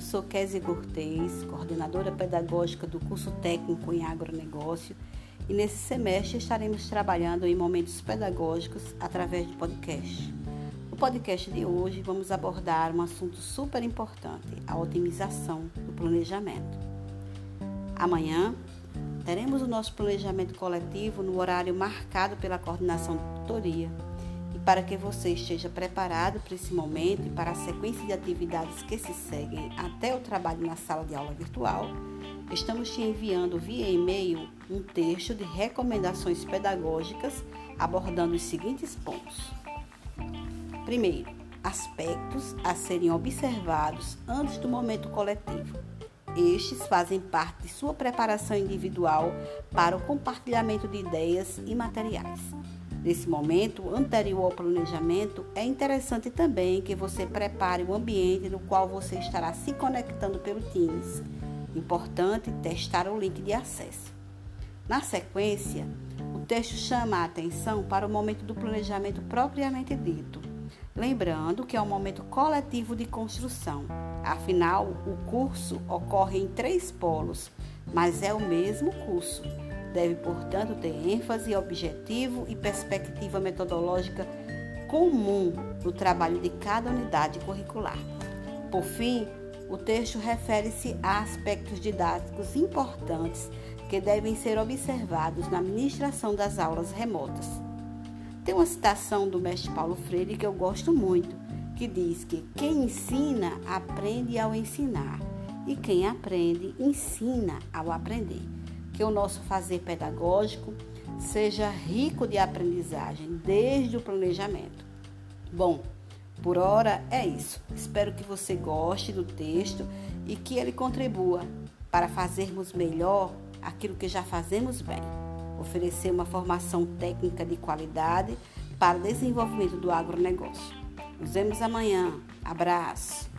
sou Kézia Cortez, coordenadora pedagógica do curso técnico em agronegócio, e nesse semestre estaremos trabalhando em momentos pedagógicos através de podcast. No podcast de hoje vamos abordar um assunto super importante, a otimização do planejamento. Amanhã teremos o nosso planejamento coletivo no horário marcado pela coordenação de tutoria para que você esteja preparado para esse momento e para a sequência de atividades que se seguem até o trabalho na sala de aula virtual, estamos te enviando via e-mail um texto de recomendações pedagógicas abordando os seguintes pontos. Primeiro, aspectos a serem observados antes do momento coletivo. Estes fazem parte de sua preparação individual para o compartilhamento de ideias e materiais. Nesse momento anterior ao planejamento, é interessante também que você prepare o ambiente no qual você estará se conectando pelo Teams. Importante testar o link de acesso. Na sequência, o texto chama a atenção para o momento do planejamento propriamente dito, lembrando que é um momento coletivo de construção. Afinal, o curso ocorre em três polos, mas é o mesmo curso. Deve, portanto, ter ênfase, objetivo e perspectiva metodológica comum no trabalho de cada unidade curricular. Por fim, o texto refere-se a aspectos didáticos importantes que devem ser observados na ministração das aulas remotas. Tem uma citação do mestre Paulo Freire que eu gosto muito, que diz que quem ensina aprende ao ensinar e quem aprende ensina ao aprender que o nosso fazer pedagógico seja rico de aprendizagem desde o planejamento. Bom, por hora é isso. Espero que você goste do texto e que ele contribua para fazermos melhor aquilo que já fazemos bem. Oferecer uma formação técnica de qualidade para o desenvolvimento do agronegócio. Nos vemos amanhã. Abraço!